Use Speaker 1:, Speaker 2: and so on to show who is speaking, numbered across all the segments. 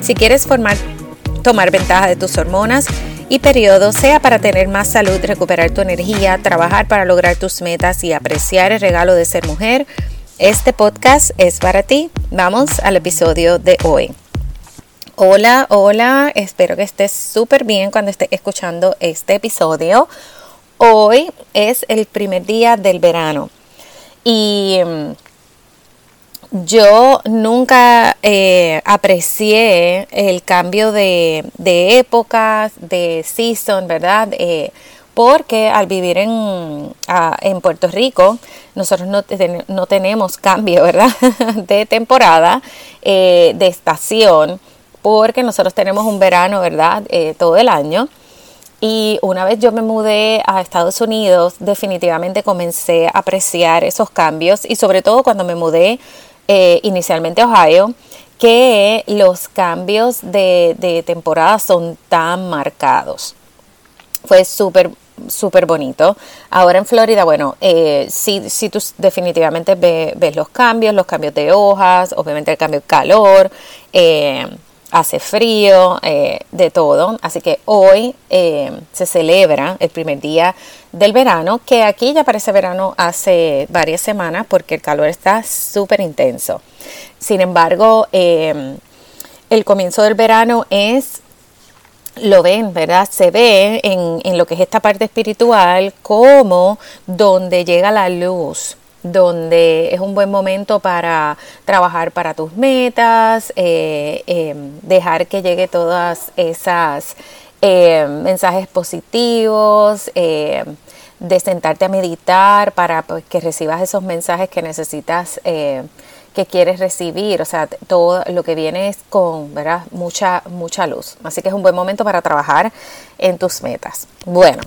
Speaker 1: Si quieres formar, tomar ventaja de tus hormonas y periodos, sea para tener más salud, recuperar tu energía, trabajar para lograr tus metas y apreciar el regalo de ser mujer, este podcast es para ti. Vamos al episodio de hoy. Hola, hola, espero que estés súper bien cuando estés escuchando este episodio. Hoy es el primer día del verano y mm, yo nunca eh, aprecié el cambio de, épocas, de season, ¿verdad? Eh, porque al vivir en, en Puerto Rico, nosotros no, no, tenemos cambio, ¿verdad? de temporada, eh, de estación, porque nosotros tenemos un verano, ¿verdad? todo el año. Y una vez yo me mudé a Estados Unidos, definitivamente comencé a apreciar esos cambios y sobre todo cuando me mudé eh, inicialmente Ohio, que los cambios de, temporada son tan marcados. Fue súper súper bonito. Ahora en Florida, bueno, eh, sí, sí tú definitivamente ves los cambios, los cambios de hojas, obviamente el cambio de calor, eh, hace frío, eh, de todo. Así que hoy eh, se celebra el primer día del verano, que aquí ya parece verano hace varias semanas porque el calor está súper intenso. Sin embargo, eh, el comienzo del verano es, lo ven, ¿verdad? Se ve en, en lo que es esta parte espiritual como donde llega la luz donde es un buen momento para trabajar para tus metas, eh, em, dejar que llegue todas esas em, mensajes positivos, em, de sentarte a meditar para pues, que recibas esos mensajes que necesitas, que quieres recibir. O sea, todo lo que viene es con mucha, mucha luz. Así que es un buen momento para trabajar en tus metas. Bueno,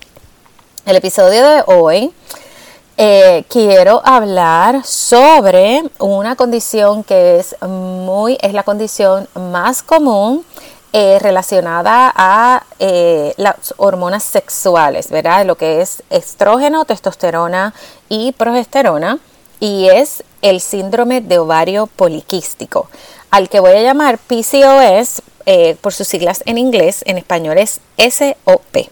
Speaker 1: el episodio de hoy eh, quiero hablar sobre una condición que es muy, es la condición más común eh, relacionada a eh, las hormonas sexuales, ¿verdad? Lo que es estrógeno, testosterona y progesterona, y es el síndrome de ovario poliquístico, al que voy a llamar PCOS por sus siglas en inglés, en español es SOP.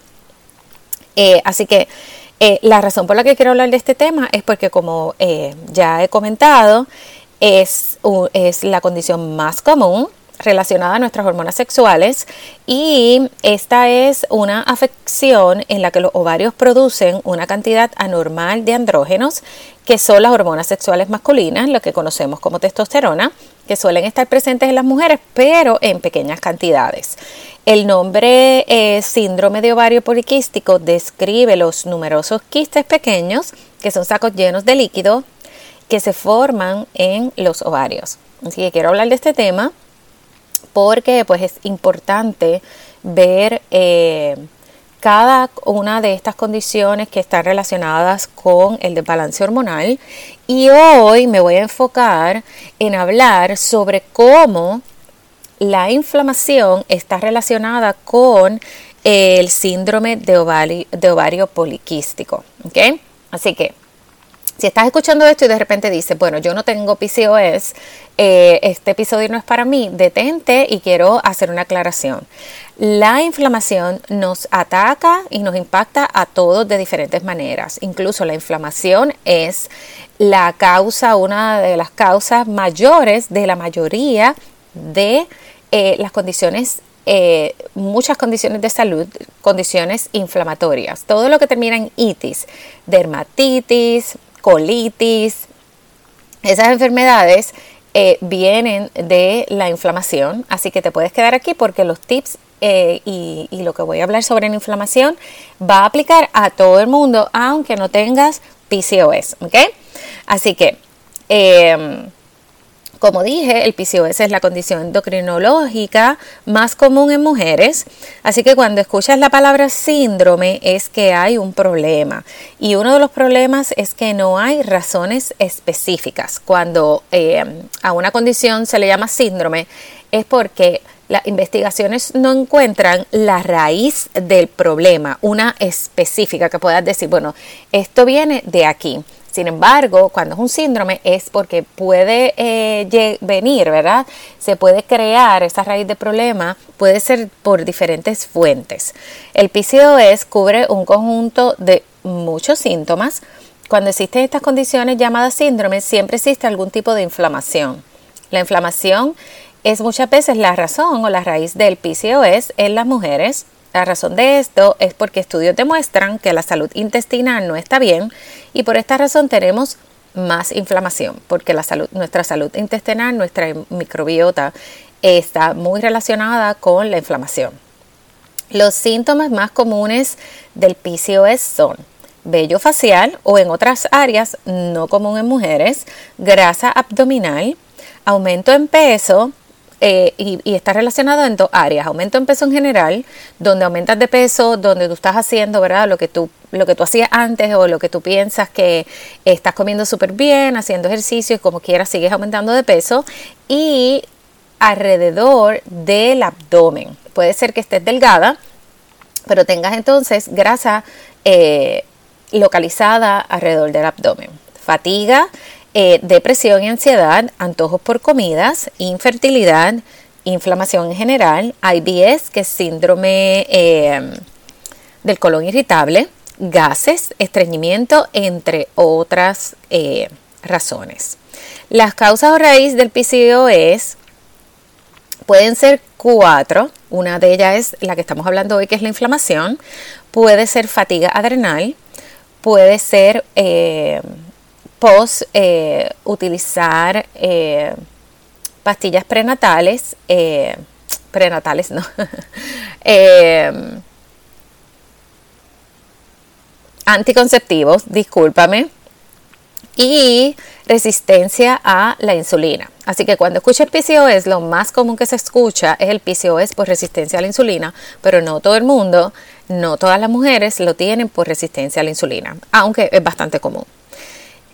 Speaker 1: así que eh, la razón por la que quiero hablar de este tema es porque, como eh, ya he comentado, es, es la condición más común relacionada a nuestras hormonas sexuales y esta es una afección en la que los ovarios producen una cantidad anormal de andrógenos que son las hormonas sexuales masculinas, lo que conocemos como testosterona, que suelen estar presentes en las mujeres pero en pequeñas cantidades. El nombre eh, síndrome de ovario poliquístico describe los numerosos quistes pequeños, que son sacos llenos de líquido, que se forman en los ovarios. Así que quiero hablar de este tema porque pues es importante ver eh, cada una de estas condiciones que están relacionadas con el desbalance hormonal y hoy me voy a enfocar en hablar sobre cómo la inflamación está relacionada con el síndrome de ovario, poliquístico. Así que si estás escuchando esto y de repente dices, bueno, yo no tengo PCOS, eh, este episodio no es para mí, detente y quiero hacer una aclaración. La inflamación nos ataca y nos impacta a todos de diferentes maneras. Incluso la inflamación es la causa, una de las causas mayores de la mayoría de eh, las condiciones, eh, muchas condiciones de salud, condiciones inflamatorias. Todo lo que termina en itis, dermatitis, colitis, esas enfermedades eh, vienen de la inflamación, así que te puedes quedar aquí porque los tips y, y, lo que voy a hablar sobre la inflamación va a aplicar a todo el mundo, aunque no tengas PCOS, ¿ok? Así que Como dije, el PCOS es la condición endocrinológica más común en mujeres, así que cuando escuchas la palabra síndrome es que hay un problema y uno de los problemas es que no hay razones específicas. Cuando eh, a una condición se le llama síndrome es porque las investigaciones no encuentran la raíz del problema, una específica que puedas decir, bueno, esto viene de aquí. Sin embargo, cuando es un síndrome es porque puede eh, venir, ¿verdad? Se puede crear esa raíz de problema, puede ser por diferentes fuentes. El PCOS cubre un conjunto de muchos síntomas. Cuando existen estas condiciones llamadas síndromes, siempre existe algún tipo de inflamación. La inflamación es muchas veces la razón o la raíz del PCOS en las mujeres. La razón de esto es porque estudios demuestran que la salud intestinal no está bien y por esta razón tenemos más inflamación, porque nuestra salud intestinal, nuestra microbiota está muy relacionada con la inflamación. Los síntomas más comunes del PCOS son vello facial o en otras áreas no común en mujeres, grasa abdominal, aumento en peso, eh, y, está relacionado en dos áreas. Aumento en peso en general, donde aumentas de peso, donde tú estás haciendo, ¿verdad? Lo que tú, lo que tú hacías antes o lo que tú piensas que estás comiendo súper bien, haciendo ejercicio y como quieras sigues aumentando de peso. Y alrededor del abdomen. Puede ser que estés delgada, pero tengas entonces grasa eh, localizada alrededor del abdomen. Fatiga, eh, depresión y ansiedad, antojos por comidas, infertilidad, inflamación en general, IBS, que es síndrome eh, del colon irritable, gases, estreñimiento, entre otras eh, razones. Las causas o raíz del PCOS pueden ser cuatro. Una de ellas es la que estamos hablando hoy, que es la inflamación. Puede ser fatiga adrenal. Puede ser pos eh, utilizar eh, pastillas prenatales, eh, prenatales no, anticonceptivos, discúlpame, y resistencia a la insulina. Así que cuando escuches PCOS, lo más común que se escucha es el PCOS por resistencia a la insulina, pero no todo el mundo, no todas las mujeres lo tienen por resistencia a la insulina, aunque es bastante común.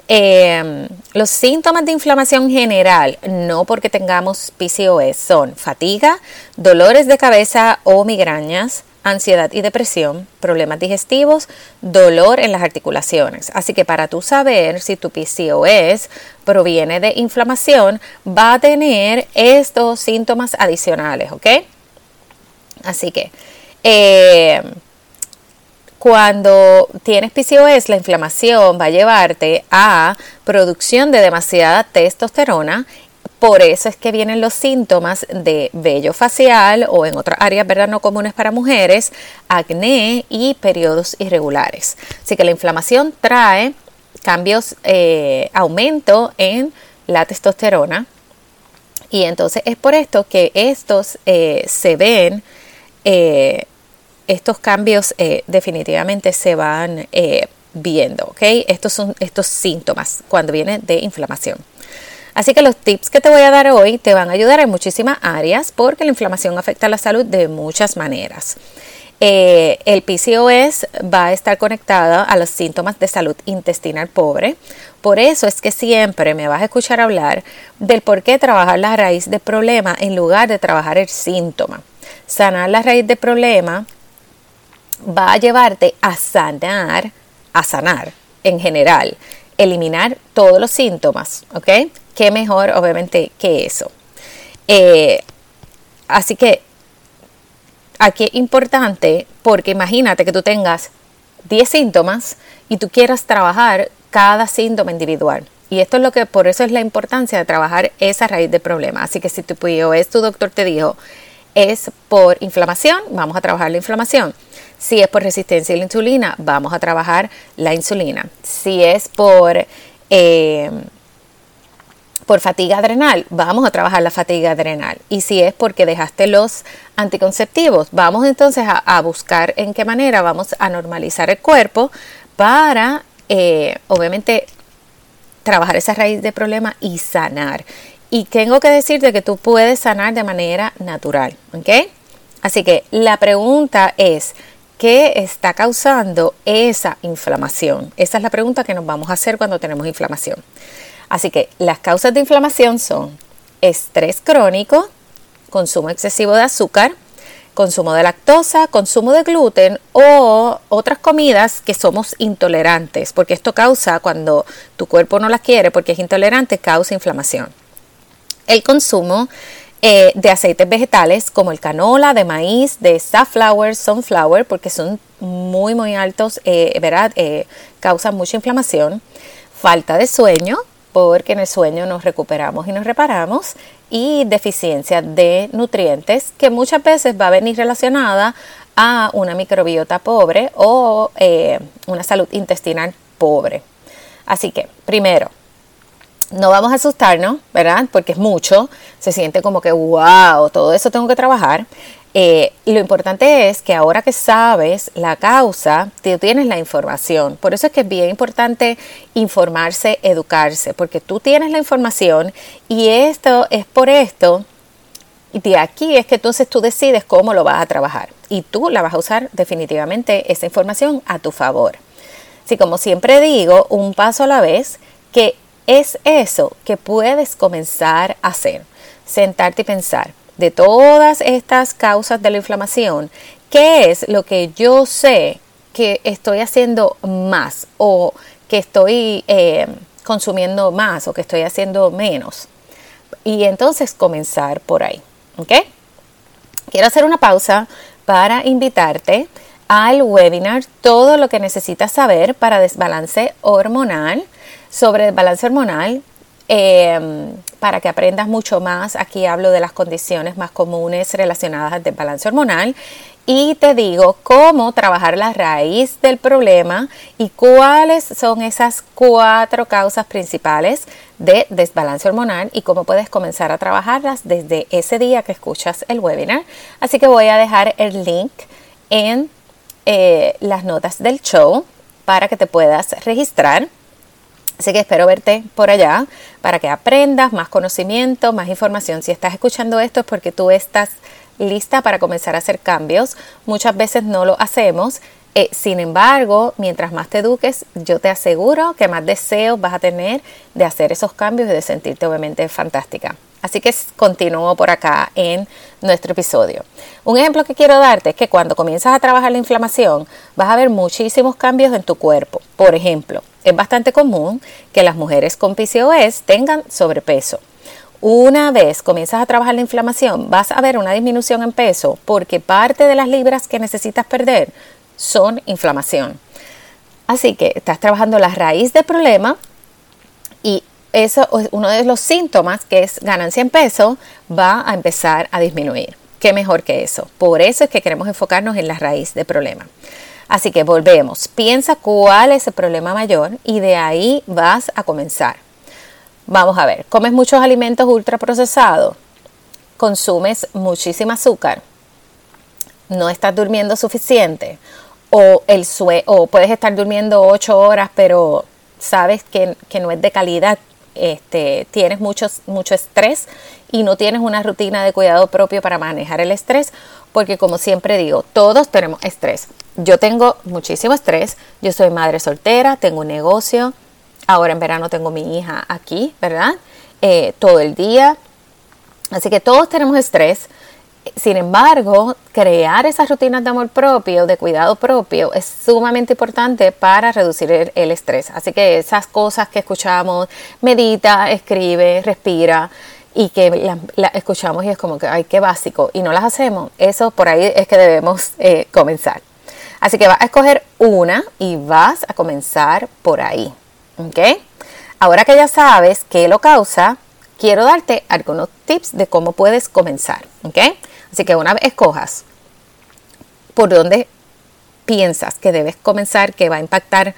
Speaker 1: Em, los síntomas de inflamación general, no porque tengamos PCOS, son fatiga, dolores de cabeza o migrañas, ansiedad y depresión, problemas digestivos, dolor en las articulaciones. Así que para tú saber si tu PCOS proviene de inflamación, va a tener estos síntomas adicionales, ¿ok? Así que... Eh, cuando tienes PCOS, la inflamación va a llevarte a producción de demasiada testosterona. Por eso es que vienen los síntomas de vello facial o en otras áreas ¿verdad? no comunes para mujeres, acné y periodos irregulares. Así que la inflamación trae cambios, eh, aumento en la testosterona. Y entonces es por esto que estos eh, se ven eh, estos cambios eh, definitivamente se van eh, viendo, ¿ok? Estos son estos síntomas cuando viene de inflamación. Así que los tips que te voy a dar hoy te van a ayudar en muchísimas áreas porque la inflamación afecta a la salud de muchas maneras. Eh, el PCOS va a estar conectada a los síntomas de salud intestinal pobre. Por eso es que siempre me vas a escuchar hablar del por qué trabajar la raíz del problema en lugar de trabajar el síntoma. Sanar la raíz del problema va a llevarte a sanar, a sanar en general, eliminar todos los síntomas, ¿ok? ¿Qué mejor, obviamente, que eso? Eh, así que aquí es importante porque imagínate que tú tengas 10 síntomas y tú quieras trabajar cada síntoma individual. Y esto es lo que, por eso es la importancia de trabajar esa raíz de problema. Así que si tu es tu doctor te dijo, es por inflamación, vamos a trabajar la inflamación. Si es por resistencia a la insulina, vamos a trabajar la insulina. Si es por, eh, por fatiga adrenal, vamos a trabajar la fatiga adrenal. Y si es porque dejaste los anticonceptivos, vamos entonces a, buscar en qué manera vamos a normalizar el cuerpo para, eh, obviamente, trabajar esa raíz de problema y sanar. y tengo que decirte que tú puedes sanar de manera natural, ¿ok? Así que la pregunta es, ¿qué está causando esa inflamación? Esa es la pregunta que nos vamos a hacer cuando tenemos inflamación. Así que las causas de inflamación son estrés crónico, consumo excesivo de azúcar, consumo de lactosa, consumo de gluten o otras comidas que somos intolerantes, porque esto causa cuando tu cuerpo no las quiere porque es intolerante, causa inflamación. El consumo eh, de aceites vegetales como el canola, de maíz, de safflower, sunflower, porque son muy muy altos, eh, ¿verdad? Eh, causan mucha inflamación. Falta de sueño, porque en el sueño nos recuperamos y nos reparamos y deficiencia de nutrientes que muchas veces va a venir relacionada a una microbiota pobre o una salud intestinal pobre. Así que, primero, no vamos a asustarnos, ¿verdad? Porque es mucho, se siente como que, wow, todo eso tengo que trabajar. Eh, lo importante es que ahora que sabes la causa, tú tienes la información. Por eso es que es bien importante informarse, educarse, porque tú tienes la información y esto es por esto. Y de aquí es que entonces tú decides cómo lo vas a trabajar. Y tú la vas a usar definitivamente esa información a tu favor. Así como siempre digo, un paso a la vez, que es eso que puedes comenzar a hacer. Sentarte y pensar de todas estas causas de la inflamación, ¿qué es lo que yo sé que estoy haciendo más o que estoy eh, consumiendo más o que estoy haciendo menos? Y entonces comenzar por ahí, ¿ok? Quiero hacer una pausa para invitarte al webinar Todo lo que necesitas saber para desbalance hormonal. Sobre desbalance hormonal Em, para que aprendas mucho más. Aquí hablo de las condiciones más comunes relacionadas al desbalance hormonal y te digo cómo trabajar la raíz del problema y cuáles son esas cuatro causas principales de desbalance hormonal y cómo puedes comenzar a trabajarlas desde ese día que escuchas el webinar. Así que voy a dejar el link en eh, las notas del show para que te puedas registrar. Así que espero verte por allá para que aprendas más conocimiento, más información. Si estás escuchando esto es porque tú estás lista para comenzar a hacer cambios. Muchas veces no lo hacemos. Eh, sin embargo, mientras más te eduques, yo te aseguro que más deseos vas a tener de hacer esos cambios y de sentirte obviamente fantástica. Así que continúo por acá en nuestro episodio. Un ejemplo que quiero darte es que cuando comienzas a trabajar la inflamación, vas a ver muchísimos cambios en tu cuerpo. Por ejemplo, es bastante común que las mujeres con PCOS tengan sobrepeso. Una vez comienzas a trabajar la inflamación, vas a ver una disminución en peso porque parte de las libras que necesitas perder son inflamación. Así que estás trabajando la raíz del problema y eso es uno de los síntomas que es ganancia en peso va a empezar a disminuir. ¿Qué mejor que eso? Por eso es que queremos enfocarnos en la raíz del problema. Así que volvemos, piensa cuál es el problema mayor y de ahí vas a comenzar. Vamos a ver, comes muchos alimentos ultraprocesados, consumes muchísimo azúcar, no estás durmiendo suficiente o, el o puedes estar durmiendo 8 horas pero sabes que, que no es de calidad, este, tienes mucho, mucho estrés y no tienes una rutina de cuidado propio para manejar el estrés, porque como siempre digo, todos tenemos estrés. Yo tengo muchísimo estrés, yo soy madre soltera, tengo un negocio, ahora en verano tengo mi hija aquí, ¿verdad? Eh, todo el día. Así que todos tenemos estrés. Sin embargo, crear esas rutinas de amor propio, de cuidado propio, es sumamente importante para reducir el, estrés. Así que esas cosas que escuchamos, medita, escribe, respira, y que las escuchamos y es como que, ay, qué básico, y no las hacemos, eso por ahí es que debemos eh, comenzar. Así que vas a escoger una y vas a comenzar por ahí. ¿Ok? Ahora que ya sabes qué lo causa, quiero darte algunos tips de cómo puedes comenzar. ¿Ok? Así que una vez escojas por dónde piensas que debes comenzar, que va a impactar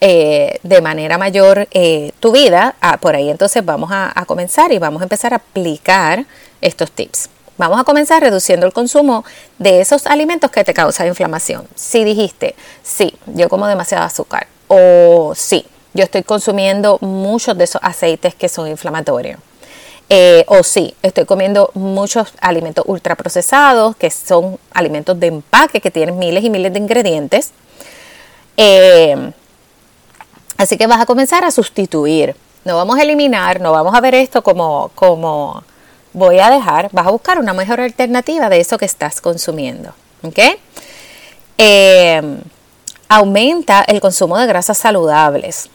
Speaker 1: eh, de manera mayor eh, tu vida, ah, por ahí entonces vamos a, a, comenzar y vamos a empezar a aplicar estos tips. Vamos a comenzar reduciendo el consumo de esos alimentos que te causan inflamación. Si dijiste, sí, yo como demasiado azúcar, o sí, yo estoy consumiendo muchos de esos aceites que son inflamatorios Eh, o sí, estoy comiendo muchos alimentos ultraprocesados, que son alimentos de empaque que tienen miles y miles de ingredientes. Eh, así que vas a comenzar a sustituir. No vamos a eliminar, no vamos a ver esto como, como voy a dejar, vas a buscar una mejor alternativa de eso que estás consumiendo. ¿Ok? Eh, aumenta el consumo de grasas saludables.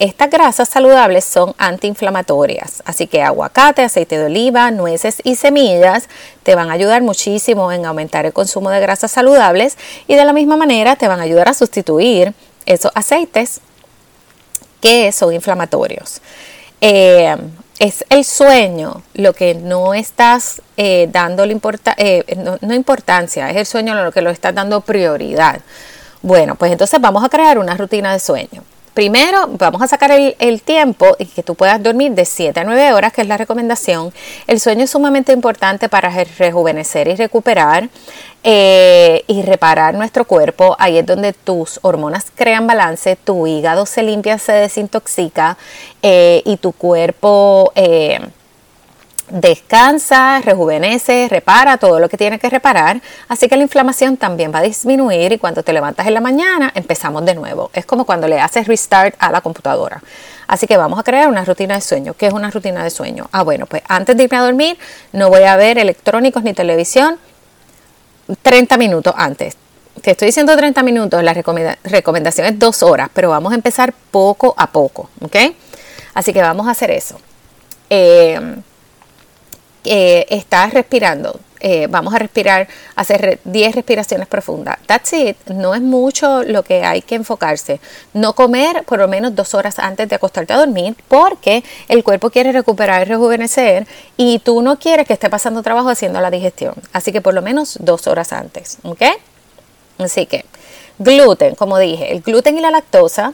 Speaker 1: Estas grasas saludables son antiinflamatorias, así que aguacate, aceite de oliva, nueces y semillas te van a ayudar muchísimo en aumentar el consumo de grasas saludables y de la misma manera te van a ayudar a sustituir esos aceites que son inflamatorios. Eh, es el sueño lo que no estás eh, dando eh, no, importancia, es el sueño lo que lo estás dando prioridad. Bueno, pues entonces vamos a crear una rutina de sueño. Primero, vamos a sacar el, tiempo y que tú puedas dormir de 7 a 9 horas, que es la recomendación. El sueño es sumamente importante para rejuvenecer y recuperar eh, y reparar nuestro cuerpo. Ahí es donde tus hormonas crean balance, tu hígado se limpia, se desintoxica eh, y tu cuerpo... Eh, descansa, rejuvenece, repara todo lo que tiene que reparar, así que la inflamación también va a disminuir y cuando te levantas en la mañana empezamos de nuevo. Es como cuando le haces restart a la computadora. Así que vamos a crear una rutina de sueño. ¿Qué es una rutina de sueño? Ah, bueno, pues antes de irme a dormir no voy a ver electrónicos ni televisión 30 minutos antes. Te estoy diciendo 30 minutos, la recomendación es dos horas, pero vamos a empezar poco a poco, ¿ok? Así que vamos a hacer eso. Eh, eh, estás respirando, eh, vamos a respirar, hacer 10 respiraciones profundas. That's it. No es mucho lo que hay que enfocarse. No comer por lo menos dos horas antes de acostarte a dormir porque el cuerpo quiere recuperar y rejuvenecer y tú no quieres que esté pasando trabajo haciendo la digestión. Así que por lo menos dos horas antes. ¿Ok? Así que gluten, como dije, el gluten y la lactosa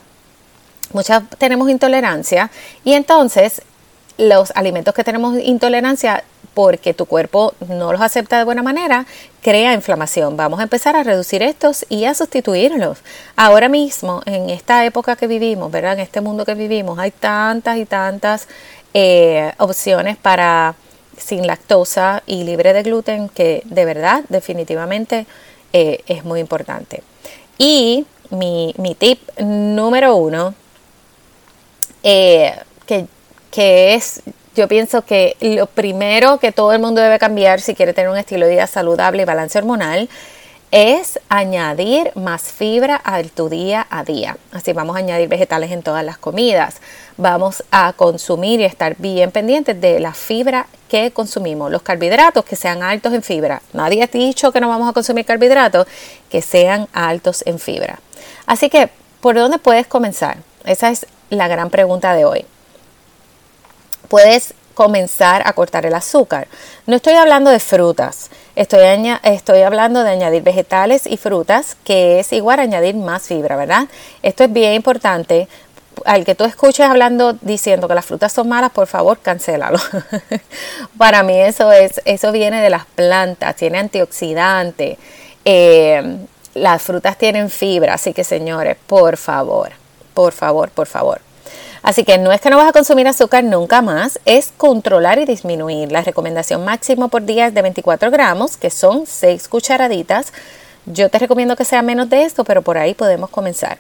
Speaker 1: muchas tenemos intolerancia y entonces los alimentos que tenemos intolerancia porque tu cuerpo no los acepta de buena manera, crea inflamación. Vamos a empezar a reducir estos y a sustituirlos. Ahora mismo, en esta época que vivimos, ¿verdad? En este mundo que vivimos, hay tantas y tantas eh, opciones para sin lactosa y libre de gluten que de verdad, definitivamente eh, es muy importante. Y mi, tip número uno, eh, que, que es yo pienso que lo primero que todo el mundo debe cambiar si quiere tener un estilo de vida saludable y balance hormonal es añadir más fibra a tu día a día. Así vamos a añadir vegetales en todas las comidas. Vamos a consumir y estar bien pendientes de la fibra que consumimos. Los carbohidratos que sean altos en fibra. Nadie ha dicho que no vamos a consumir carbohidratos que sean altos en fibra. Así que, ¿por dónde puedes comenzar? Esa es la gran pregunta de hoy puedes comenzar a cortar el azúcar. No estoy hablando de frutas, estoy, estoy hablando de añadir vegetales y frutas, que es igual añadir más fibra, ¿verdad? Esto es bien importante. Al que tú escuches hablando diciendo que las frutas son malas, por favor, cancélalo. Para mí eso es, eso viene de las plantas, tiene antioxidante. Eh, las frutas tienen fibra, así que señores, por favor, por favor, por favor. Así que no es que no vas a consumir azúcar nunca más, es controlar y disminuir. La recomendación máximo por día es de 24 gramos, que son 6 cucharaditas. Yo te recomiendo que sea menos de esto, pero por ahí podemos comenzar.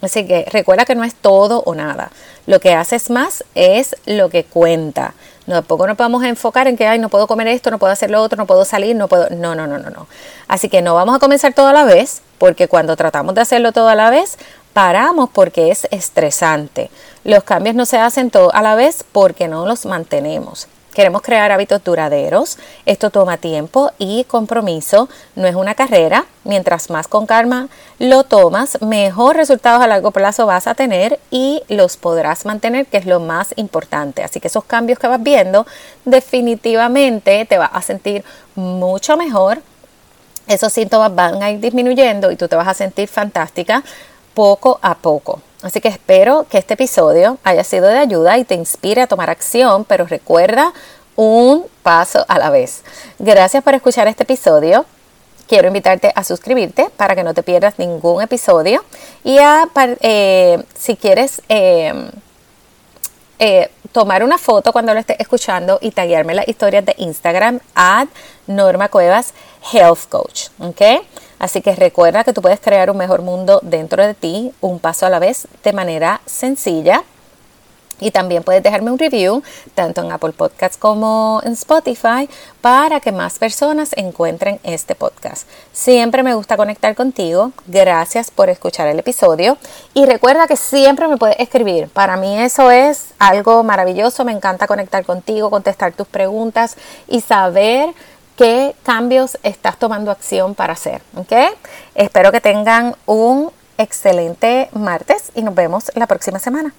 Speaker 1: Así que recuerda que no es todo o nada. Lo que haces más es lo que cuenta. No, tampoco nos a enfocar en que, ay, no puedo comer esto, no puedo hacer lo otro, no puedo salir, no puedo. No, no, no, no, no. Así que no vamos a comenzar todo a la vez, porque cuando tratamos de hacerlo todo a la vez, paramos porque es estresante. Los cambios no se hacen todo a la vez porque no los mantenemos. Queremos crear hábitos duraderos. Esto toma tiempo y compromiso. No es una carrera. Mientras más con calma lo tomas, mejor resultados a largo plazo vas a tener y los podrás mantener, que es lo más importante. Así que esos cambios que vas viendo, definitivamente te vas a sentir mucho mejor. Esos síntomas van a ir disminuyendo y tú te vas a sentir fantástica poco a poco. Así que espero que este episodio haya sido de ayuda y te inspire a tomar acción, pero recuerda un paso a la vez. Gracias por escuchar este episodio. Quiero invitarte a suscribirte para que no te pierdas ningún episodio y a, eh, si quieres... Eh, eh, tomar una foto cuando lo estés escuchando y taguearme las historias de Instagram at Norma Cuevas Health Coach. ¿ok? Así que recuerda que tú puedes crear un mejor mundo dentro de ti, un paso a la vez, de manera sencilla. Y también puedes dejarme un review tanto en Apple Podcasts como en Spotify para que más personas encuentren este podcast. Siempre me gusta conectar contigo. Gracias por escuchar el episodio. Y recuerda que siempre me puedes escribir. Para mí eso es algo maravilloso. Me encanta conectar contigo, contestar tus preguntas y saber qué cambios estás tomando acción para hacer. ¿ok? Espero que tengan un excelente martes y nos vemos la próxima semana.